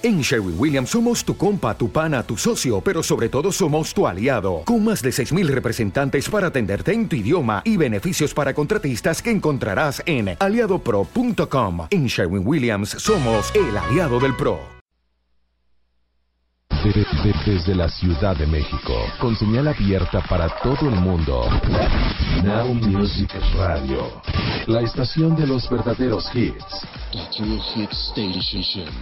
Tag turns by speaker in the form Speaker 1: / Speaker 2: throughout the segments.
Speaker 1: En Sherwin Williams somos tu compa, tu pana, tu socio, pero sobre todo somos tu aliado, con más de 6.000 representantes para atenderte en tu idioma y beneficios para contratistas que encontrarás en aliadopro.com. En Sherwin Williams somos el aliado del PRO.
Speaker 2: desde la Ciudad de México, con señal abierta para todo el mundo. Now Music Radio, la estación de los verdaderos hits.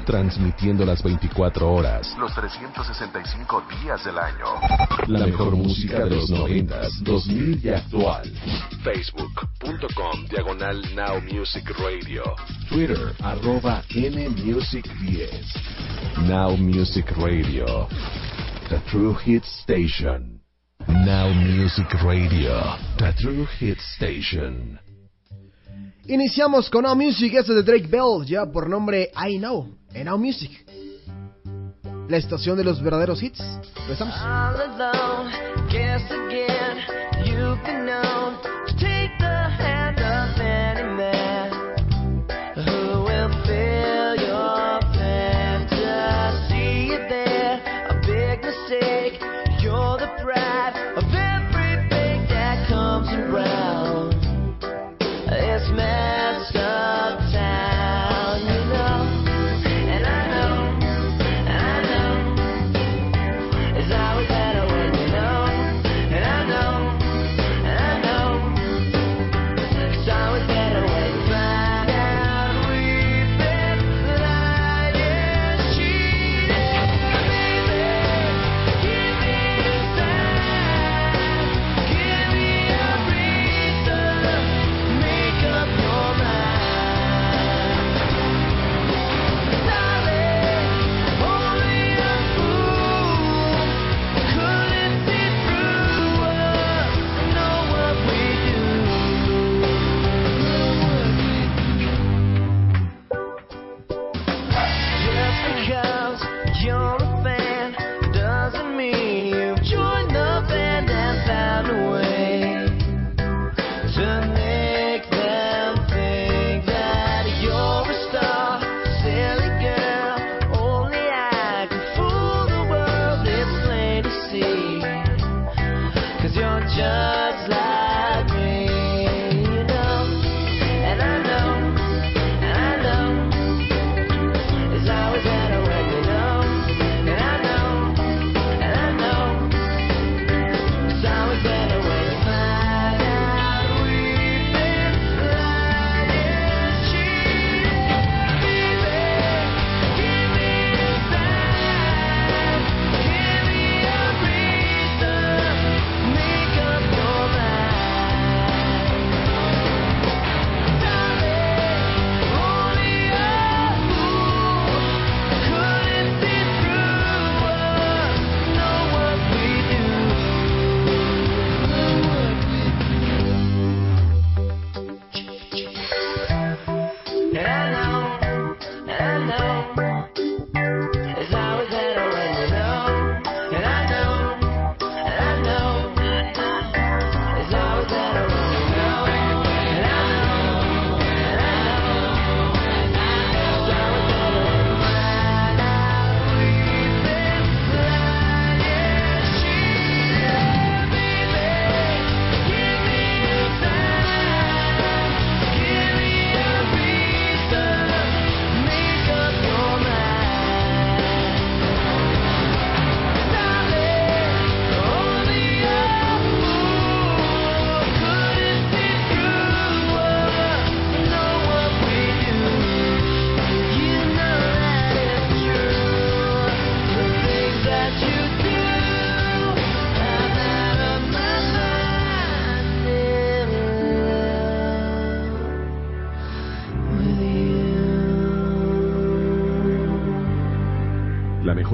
Speaker 2: Transmitiendo las 24 horas, los 365 días del año. La mejor música de los 90, 2000 y actual. Facebook.com Diagonal Now Music Radio. Twitter arroba NMusic10. Now Music Radio. The True Hit Station. Now Music Radio. The True Hit Station.
Speaker 3: Iniciamos con Now Music, esto de Drake Bell, ya por nombre I Know, en Now Music. La estación de los verdaderos hits.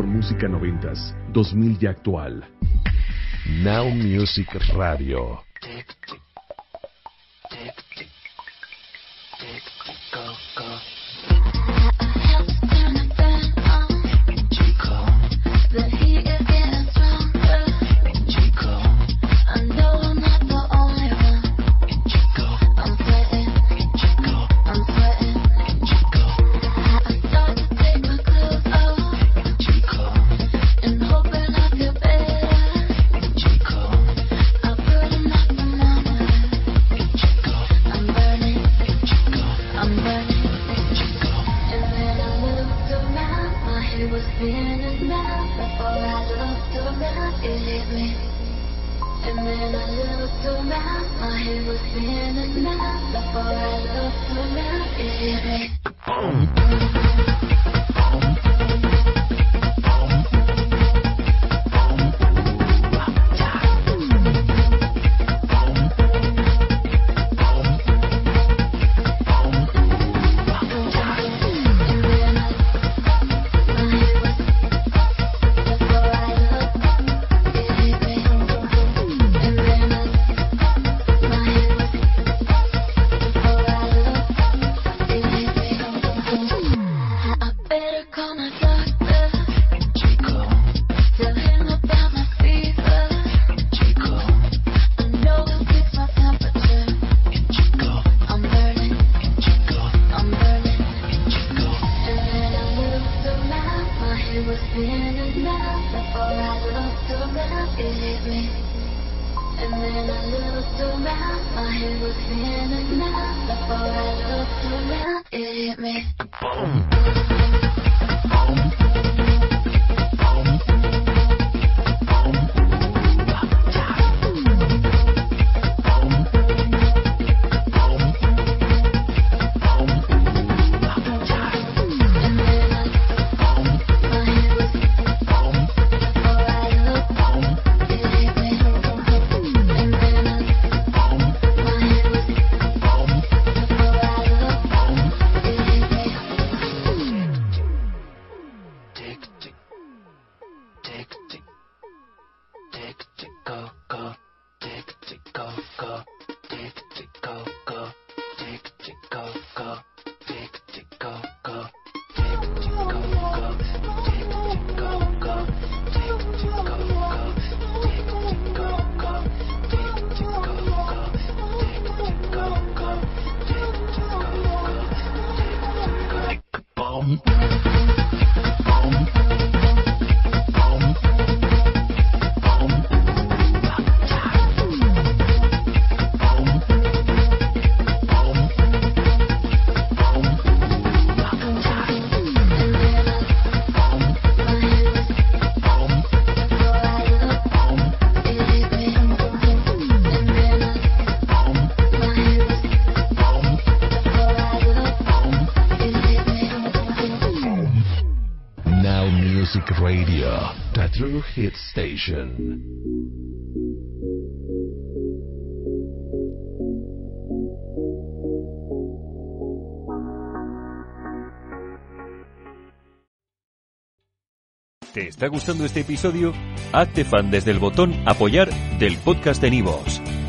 Speaker 2: Música noventas, 2000 y actual. Now Music Radio.
Speaker 3: And then I looked around, my head was spinning now. Before I looked around, it hit Before I now, it hit me.
Speaker 4: Boom.
Speaker 2: Mountain. Music Radio, the true hit station.
Speaker 5: ¿Te está gustando este episodio? Hazte fan desde el botón Apoyar del podcast de Nivos.